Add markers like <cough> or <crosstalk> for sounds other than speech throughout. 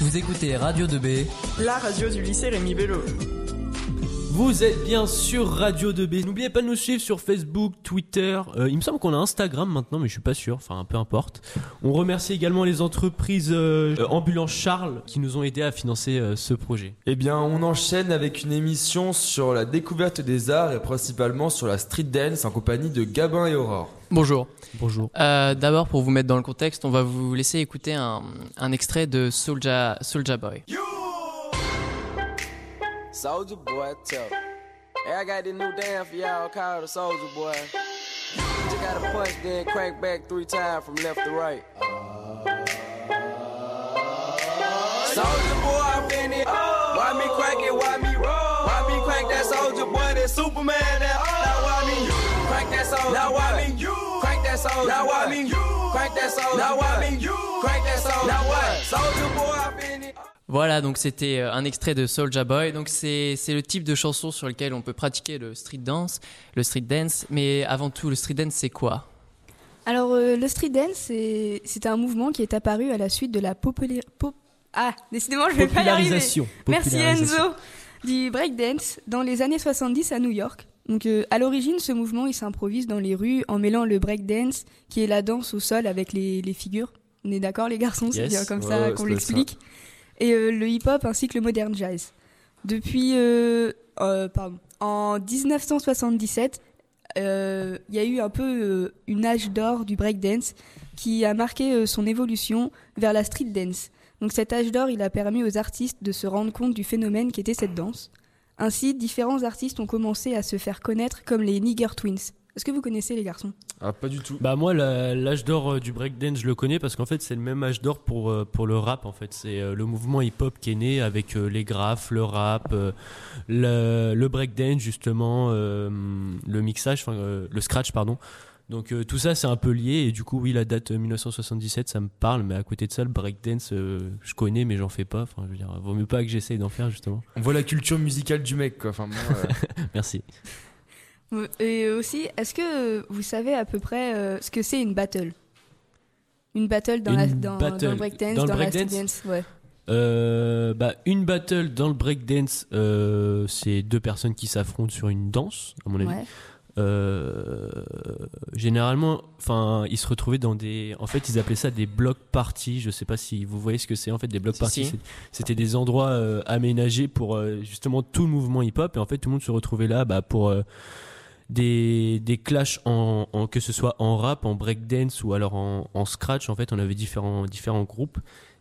Vous écoutez Radio 2B, la radio du lycée Rémi Bello. Vous êtes bien sur Radio 2B. N'oubliez pas de nous suivre sur Facebook, Twitter. Euh, il me semble qu'on a Instagram maintenant, mais je suis pas sûr. Enfin, peu importe. On remercie également les entreprises euh, Ambulance Charles qui nous ont aidés à financer euh, ce projet. Eh bien, on enchaîne avec une émission sur la découverte des arts et principalement sur la street dance en compagnie de Gabin et Aurore. Bonjour. Bonjour. Euh, D'abord, pour vous mettre dans le contexte, on va vous laisser écouter un, un extrait de Soulja, Soulja Boy. Soldier boy, tough. Hey, I got this new dance for y'all called the Soldier Boy. You just gotta punch, then crank back three times from left to right. Soldier boy, I'm in it. Why me crank it? Why me roll? Why me crank that soldier boy? That Superman? That crank that soldier? Now why me you crank that soldier? Now why me you crank that soldier? Now what? Soldier boy, I'm in it. Voilà, donc c'était euh, un extrait de Soulja Boy. Donc c'est c'est le type de chanson sur lequel on peut pratiquer le street dance, le street dance. Mais avant tout, le street dance, c'est quoi? Alors, euh, le street dance, c'est c'est un mouvement qui est apparu à la suite de la populaire... ah, décidément, je vais pas y arriver. Popularisation. Merci. Enzo. Du breakdance dans les années 70 à New York. Donc, euh, à l'origine, ce mouvement, il s'improvise dans les rues en mêlant le breakdance, qui est la danse au sol avec les, les figures. On est d'accord, les garçons? C'est Yes. bien comme Ouais, ça ouais, qu'on l'explique. Et euh, le hip-hop ainsi que le modern jazz. Depuis, euh, pardon, en 1977, euh, il y a eu un peu une âge d'or du breakdance qui a marqué son évolution vers la street dance. Donc cet âge d'or, il a permis aux artistes de se rendre compte du phénomène qu'était cette danse. Ainsi, différents artistes ont commencé à se faire connaître comme les Nigger Twins. Est-ce que vous connaissez les garçons? Ah, pas du tout. Bah moi l'âge d'or euh, du breakdance je le connais parce qu'en fait c'est le même âge d'or pour euh, pour le rap en fait c'est euh, le mouvement hip hop qui est né avec les graphes le rap le, le breakdance justement le mixage enfin le scratch pardon donc euh, tout ça c'est un peu lié et du coup oui la date euh, 1977 ça me parle mais à côté de ça le breakdance euh, je connais mais j'en fais pas enfin je veux dire vaut mieux pas que j'essaye d'en faire justement On voit la culture musicale du mec, quoi. Enfin, moi, euh, <laughs> merci Euh, Et aussi, est-ce que vous savez à peu près euh, ce que c'est une battle? Une battle dans, la, dans, battle. dans le breakdance, Dans dans, le la dance ouais. Euh, bah, une battle dans le breakdance, euh, c'est deux personnes qui s'affrontent sur une danse, à mon avis. Ouais. Euh, généralement, enfin, ils se retrouvaient dans des. En fait, ils appelaient ça des block parties. Je sais pas si vous voyez ce que c'est. En fait, des block Si, parties, si. c'était des endroits euh, aménagés pour euh, justement tout le mouvement hip-hop. Et en fait, tout le monde se retrouvait là bah, pour des, des clashs en, en- que ce soit en rap, en breakdance ou alors en, en scratch. En fait, on avait différents différents groupes.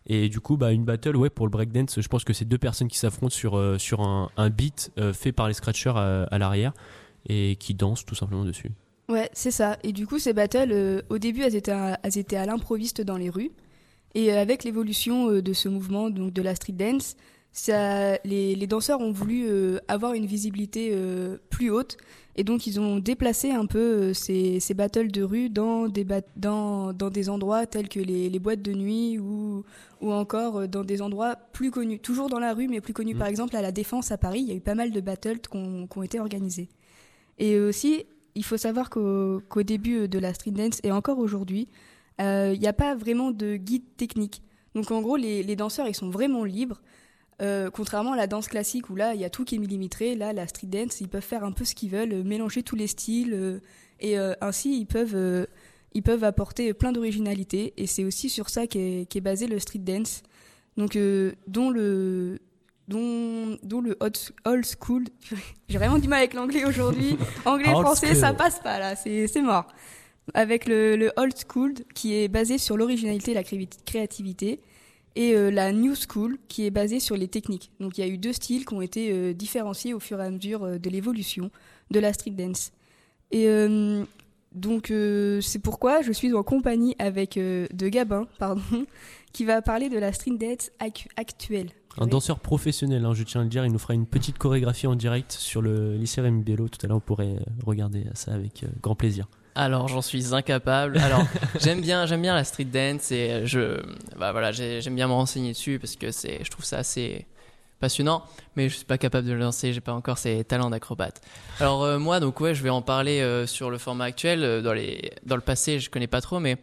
Et du coup, bah, une battle, ouais, pour le breakdance, je pense que c'est deux personnes qui s'affrontent sur, sur un, un beat fait par les scratchers à, à l'arrière et qui dansent tout simplement dessus. Ouais, c'est ça. Et du coup, ces battles, euh, au début, elles étaient à, elles étaient à l'improviste dans les rues. Et euh, avec l'évolution euh, de ce mouvement, donc de la street dance, ça, les, les danseurs ont voulu avoir une visibilité plus haute. Et donc, ils ont déplacé un peu ces, ces battles de rue dans des, dans, dans des endroits tels que les, les boîtes de nuit ou, ou encore dans des endroits plus connus. Toujours dans la rue, mais plus connus. Mm. Par exemple, à la Défense à Paris, il y a eu pas mal de battles qui ont qui ont été organisés. Et aussi, il faut savoir qu'au début de la street dance et encore aujourd'hui, euh, il n'y a pas vraiment de guide technique. Donc en gros, les, danseurs, ils sont vraiment libres. Euh, contrairement à la danse classique où là, il y a tout qui est millimétré, là, la street dance, ils peuvent faire un peu ce qu'ils veulent, euh, mélanger tous les styles, euh, et euh, ainsi, ils peuvent, euh, ils peuvent apporter plein d'originalité. Et c'est aussi sur ça qu'est qu'est basé le street dance, donc euh, dont le dont, dont le old school. <laughs> J'ai vraiment du mal avec l'anglais aujourd'hui. <laughs> Anglais, français, ça passe pas là, c'est mort. Avec le, le old school qui est basé sur l'originalité et la créativité, et euh, la new school qui est basée sur les techniques. Donc il y a eu deux styles qui ont été euh, différenciés au fur et à mesure euh, de l'évolution de la street dance. Et donc euh, c'est pourquoi je suis en compagnie avec euh, de Gabin, <laughs> pardon, qui va parler de la street dance ac- actuelle. Un danseur professionnel, hein, je tiens à le dire, il nous fera une petite chorégraphie en direct sur le lycée Rémi Bello. Tout à l'heure, on pourrait euh, regarder ça avec euh, grand plaisir. Alors j'en suis incapable. Alors <laughs> j'aime bien, j'aime bien la street dance et je, bah voilà, j'ai- j'aime bien me renseigner dessus parce que c'est, je trouve ça assez passionnant. Mais je suis pas capable de le lancer, j'ai pas encore ces talents d'acrobate. Alors euh, moi donc ouais, je vais en parler euh, sur le format actuel. Euh, Dans les, dans le passé, je connais pas trop, mais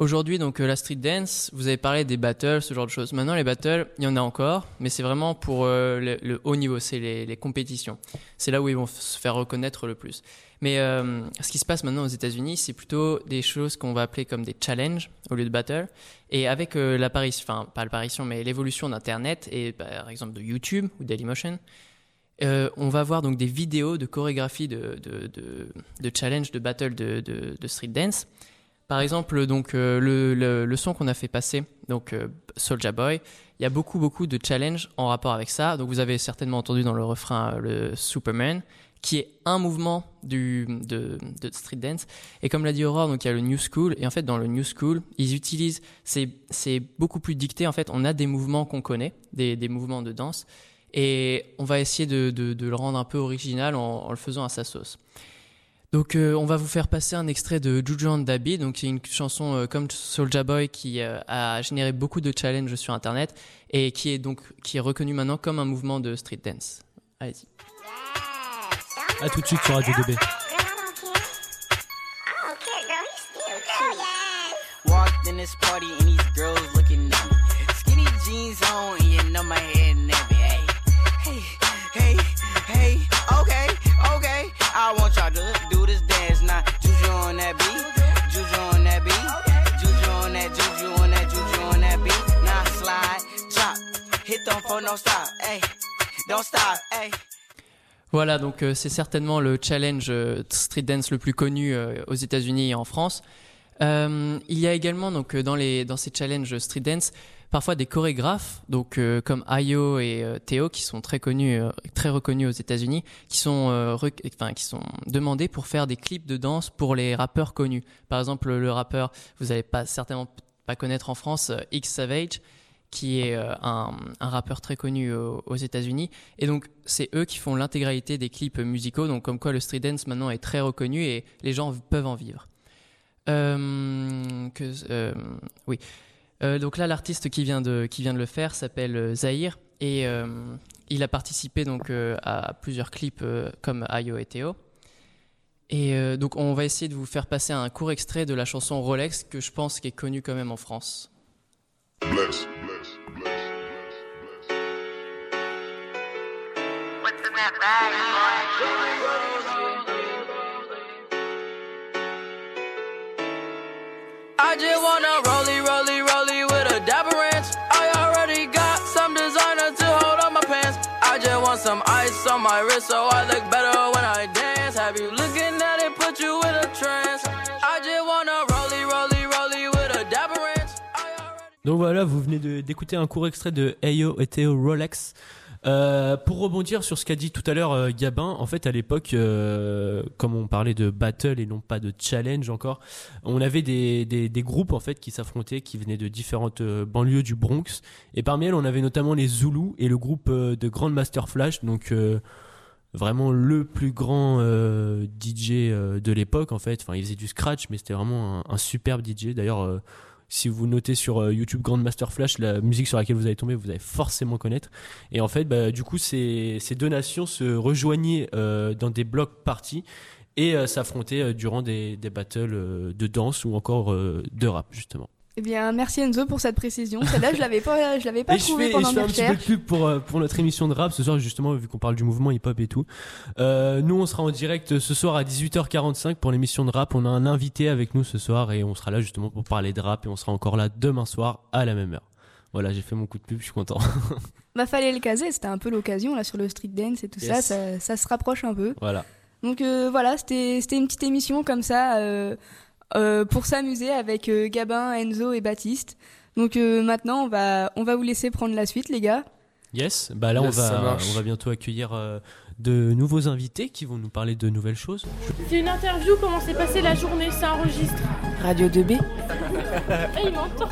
Aujourd'hui, donc euh, la street dance, vous avez parlé des battles, ce genre de choses. Maintenant, les battles, il y en a encore, mais c'est vraiment pour euh, le, haut niveau, c'est les, compétitions. C'est là où ils vont se faire reconnaître le plus. Mais euh, ce qui se passe maintenant aux États-Unis, c'est plutôt des choses qu'on va appeler comme des challenges au lieu de battle. Et avec l'apparition, enfin pas l'apparition, mais l'évolution d'Internet et par exemple de YouTube ou Dailymotion, on va voir donc des vidéos de chorégraphie de, de, de, de, de street dance. Par exemple, donc euh, le, le, son qu'on a fait passer, donc euh, Soulja Boy, il y a beaucoup beaucoup de challenges en rapport avec ça. Donc vous avez certainement entendu dans le refrain euh, le Superman, qui est un mouvement du, de, street dance. Et comme l'a dit Aurore, donc il y a le New School. Et en fait, dans le New School, ils utilisent, c'est beaucoup plus dicté. En fait, on a des mouvements qu'on connaît, des, des mouvements de danse. Et on va essayer de, de, le rendre un peu original en le faisant à sa sauce. Donc euh, on va vous faire passer un extrait de Juju and Dabi, donc c'est une chanson euh, comme Soulja Boy qui euh, a généré beaucoup de challenges sur internet et qui est donc qui est reconnu maintenant comme un mouvement de street dance. Allez-y. À tout de suite sur Radio 2B. Walked in this party and these girls looking at me. Don't. Hey. Voilà, donc euh, c'est certainement le challenge euh, street dance le plus connu euh, aux États-Unis et en France. Il y a également donc dans les dans ces challenges street dance parfois des chorégraphes donc comme Ayo et Théo qui sont très connus très reconnus aux États-Unis qui sont enfin qui sont demandés pour faire des clips de danse pour les rappeurs connus. Par exemple le rappeur vous allez pas certainement pas connaître en France X Savage qui est euh, un, rappeur très connu aux, aux États-Unis et donc c'est eux qui font l'intégralité des clips musicaux donc comme quoi le street dance maintenant est très reconnu et les gens peuvent en vivre. Euh, euh, oui. Euh, donc là, l'artiste qui vient de qui vient de le faire s'appelle euh, Zahir et euh, il a participé donc euh, à plusieurs clips euh, comme Ayo et Théo. Et euh, donc on va essayer de vous faire passer un court extrait de la chanson Rolex que je pense qui est connue quand même en France. I rollie, rollie, rollie with a ranch. I already got some designer to hold on my pants. I just want some ice on my wrist so I look better when I dance. Have you looking at it, put you in a trance? Donc voilà, vous venez d'écouter un court extrait de Ayo et Théo Rolex. Euh, pour rebondir sur ce qu'a dit tout à l'heure euh, Gabin, en fait à l'époque, euh, comme on parlait de battle et non pas de challenge encore, on avait des, groupes en fait qui s'affrontaient, qui venaient de différentes banlieues du Bronx. Et parmi elles, on avait notamment les Zoulous et le groupe de Grandmaster Flash, donc vraiment le plus grand DJ de l'époque en fait. Enfin, il faisait du scratch, mais c'était vraiment un superbe DJ. D'ailleurs. Si vous notez sur euh, YouTube Grandmaster Flash, la musique sur laquelle vous allez tomber, vous allez forcément connaître. Et en fait, bah, du coup, ces, deux nations se rejoignaient euh, dans des blocs parties et euh, s'affrontaient durant des, battles de danse ou encore de rap, justement. Eh bien, merci Enzo pour cette précision. Celle-là, je l'avais pas, je l'avais pas trouvée fais, et pendant je fais un petit peu de pub pour, euh, pour notre émission de rap ce soir, justement, vu qu'on parle du mouvement hip-hop et tout. Euh, nous, on sera en direct ce soir à 18h45 pour l'émission de rap. On a un invité avec nous ce soir et on sera là justement pour parler de rap et on sera encore là demain soir à la même heure. Voilà, j'ai fait mon coup de pub, je suis content. <laughs> Bah, fallait le caser, c'était un peu l'occasion là sur le street dance et tout ça, ça, ça se rapproche un peu. voilà. Donc euh, voilà, c'était c'était une petite émission comme ça euh, euh, pour s'amuser avec euh, Gabin, Enzo et Baptiste. Donc euh, maintenant, on va on va vous laisser prendre la suite, les gars. Yes, bah là on va on va bientôt accueillir euh, de nouveaux invités qui vont nous parler de nouvelles choses. C'est une interview, comment s'est passée la journée, ça enregistre. Radio 2B. Ah, <laughs> il m'entend.